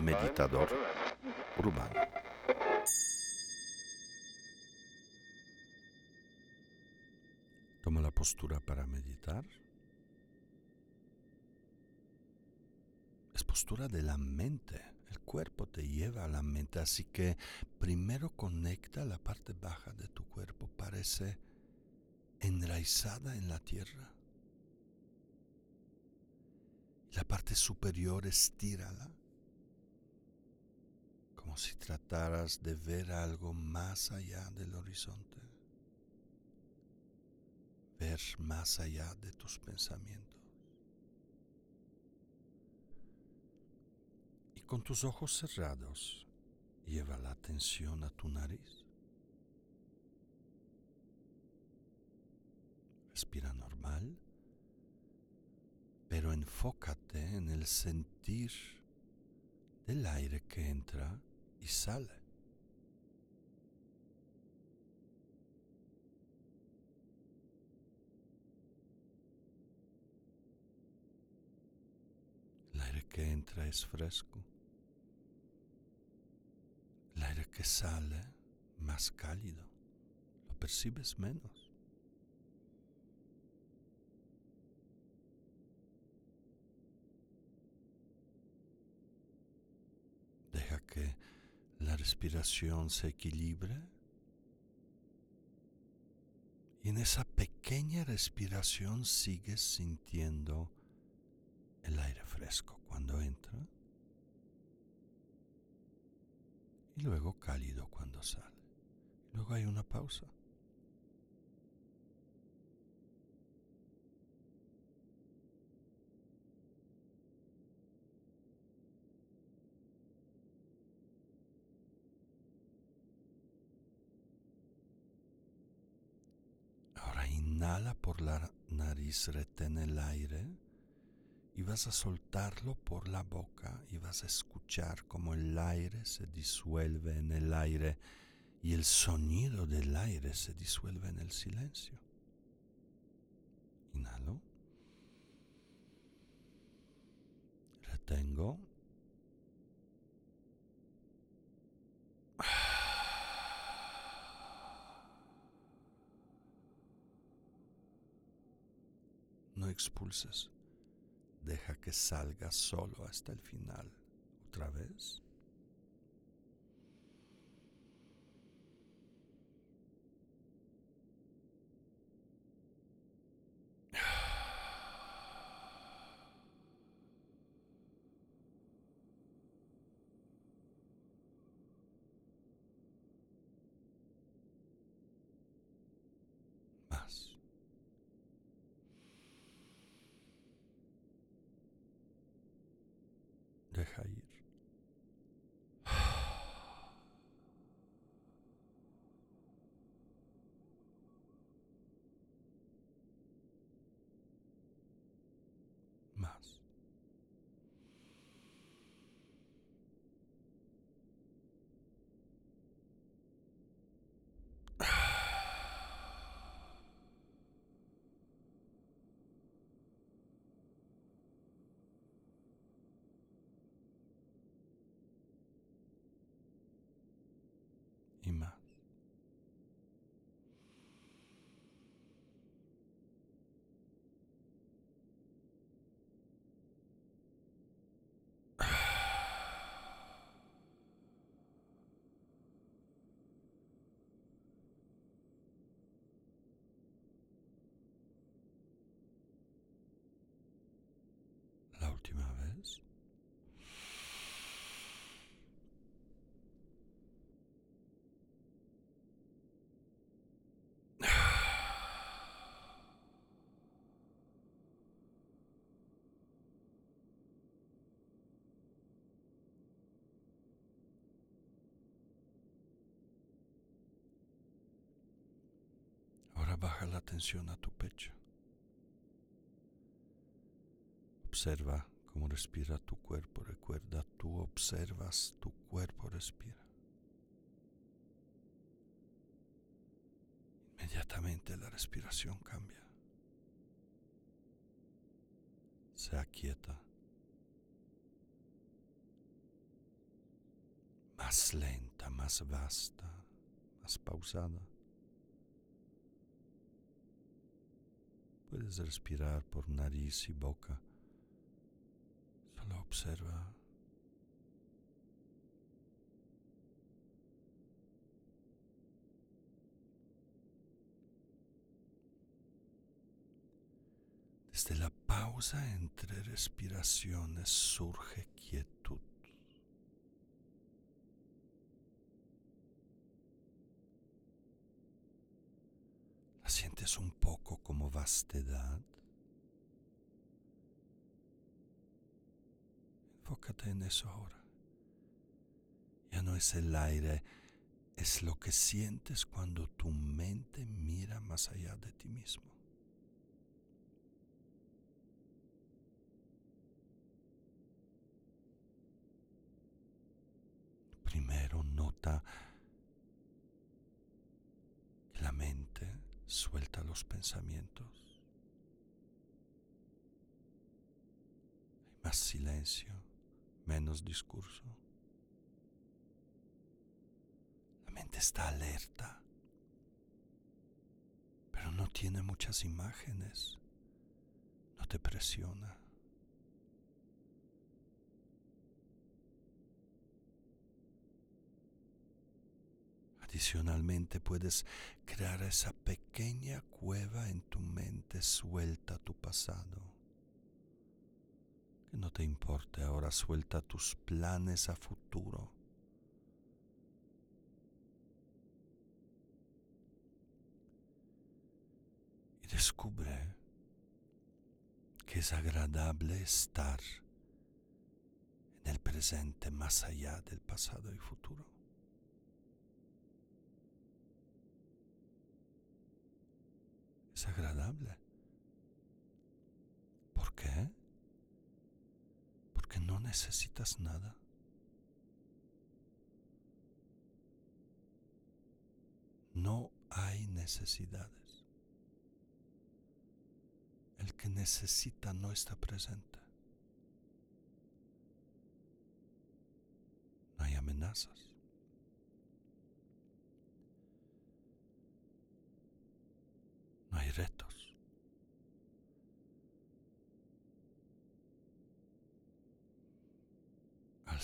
Meditador urbano. Toma la postura para meditar. Es postura de la mente. El cuerpo te lleva a la mente, así que primero conecta la parte baja de tu cuerpo. Parece enraizada en la tierra. La parte superior estírala, como si trataras de ver algo más allá del horizonte, ver más allá de tus pensamientos. Y con tus ojos cerrados, lleva la atención a tu nariz. Respira normal, pero enfócate en el sentir del aire que entra y sale. El aire que entra es fresco. El aire que sale más cálido. Lo percibes menos. Respiración se equilibre. Y en esa pequeña respiración sigues sintiendo el aire fresco cuando entra y luego cálido cuando sale. Luego hay una pausa. Inhala por la nariz, retén el aire y vas a soltarlo por la boca y vas a escuchar como el aire se disuelve en el aire y el sonido del aire se disuelve en el silencio. Inhalo. Retengo. Expulses. Deja que salga solo hasta el final. Otra vez. deja ir. Más. y más. La última vez. Baja la atención a tu pecho. Observa cómo respira tu cuerpo. Recuerda, tú observas, tu cuerpo respira. Inmediatamente la respiración cambia. se aquieta. Más lenta, más vasta, más pausada. Puedes respirar por nariz y boca. Solo observa. Desde la pausa entre respiraciones surge quietud. ¿La sientes un poco como vastedad? Enfócate en eso ahora. Ya no es el aire, es lo que sientes cuando tu mente mira más allá de ti mismo. Primero nota que la mente suelta los pensamientos. Hay más silencio, menos discurso. La mente está alerta, pero no tiene muchas imágenes. No te presiona. Adicionalmente puedes crear esa pequeña cueva en tu mente suelta tu pasado. Que no te importe ahora, suelta tus planes a futuro. Y descubre que es agradable estar en el presente más allá del pasado y futuro. Es agradable. ¿Por qué? Porque no necesitas nada. No hay necesidades. El que necesita no está presente. No hay amenazas. no hay retos. Al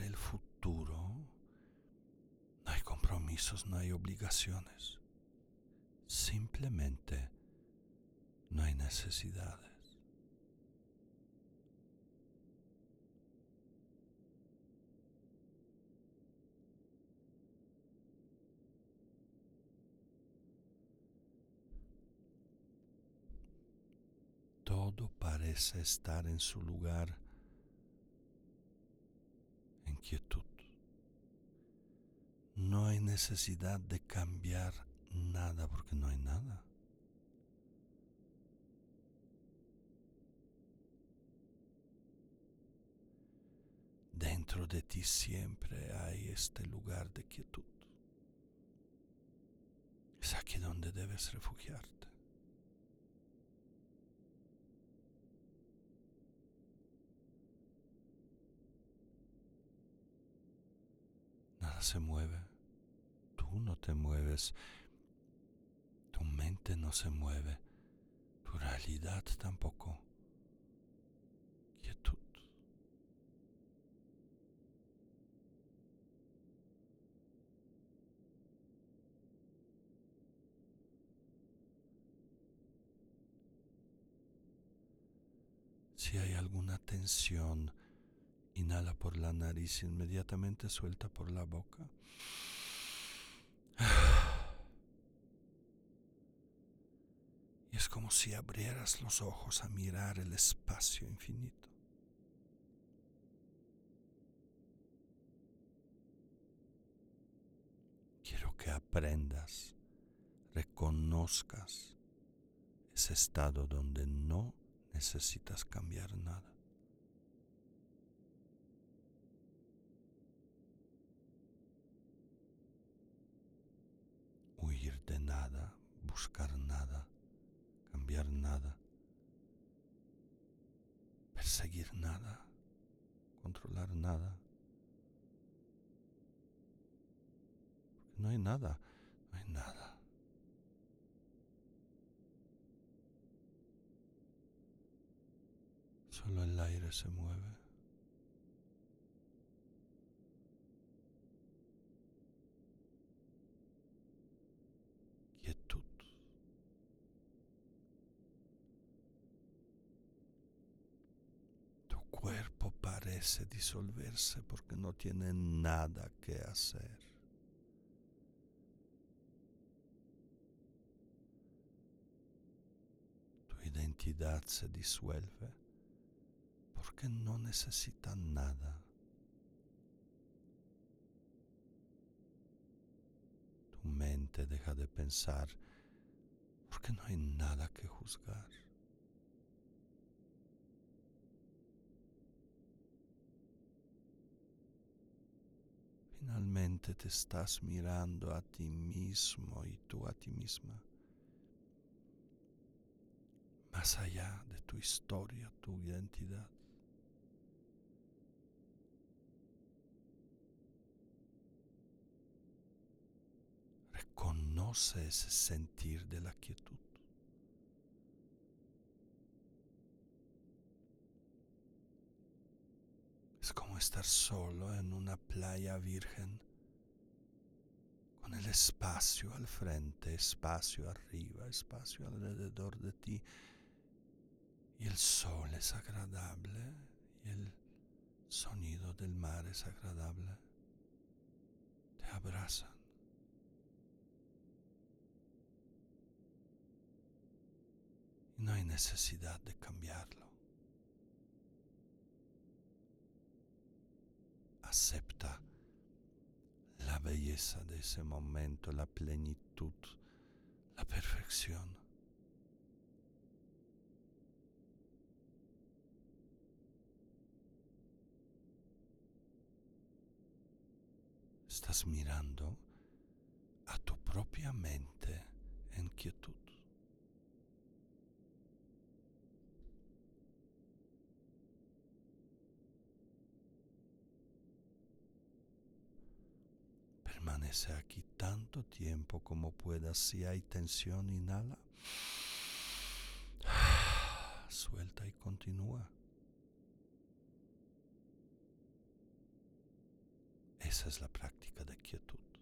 el futuro, no hay compromisos, no hay obligaciones. Simplemente no hay necesidades. todo parece estar en su lugar en quietud. No hay necesidad de cambiar nada porque no hay nada. Dentro de ti siempre hay este lugar de quietud. Es aquí donde debes refugiarte. Se mueve, tú no te mueves, tu mente no se mueve, tu realidad tampoco. Quietud. Si hay alguna tensión, Inhala por la nariz, inmediatamente suelta por la boca. Y es como si abrieras los ojos a mirar el espacio infinito. Quiero que aprendas, reconozcas ese estado donde no necesitas cambiar nada. de nada, buscar nada, cambiar nada, perseguir nada, controlar nada. Porque no hay nada, no hay nada. Solo el aire se mueve. Parece disolverse porque no tiene nada que hacer. identidad se disuelve porque no necesita nada. Tu mente deja de pensar porque no hay nada que juzgar. Finalmente te estás mirando a ti mismo y tú a ti misma más allá de tu historia, tu identidad. Reconoce ese sentir de la quietud. Estar solo en una playa virgen, con el espacio al frente, espacio arriba, espacio alrededor de ti, y el sol es agradable y el sonido del mar es agradable. Te abrazan. No hay necesidad de cambiarlo. Acepta la belleza de ese momento, la plenitud, la perfección. estás mirando a tu propia mente en quietud. Permanece aquí tanto tiempo como puedas. Si hay tensión, inhala. Suelta y continúa. Esa es la práctica de quietud.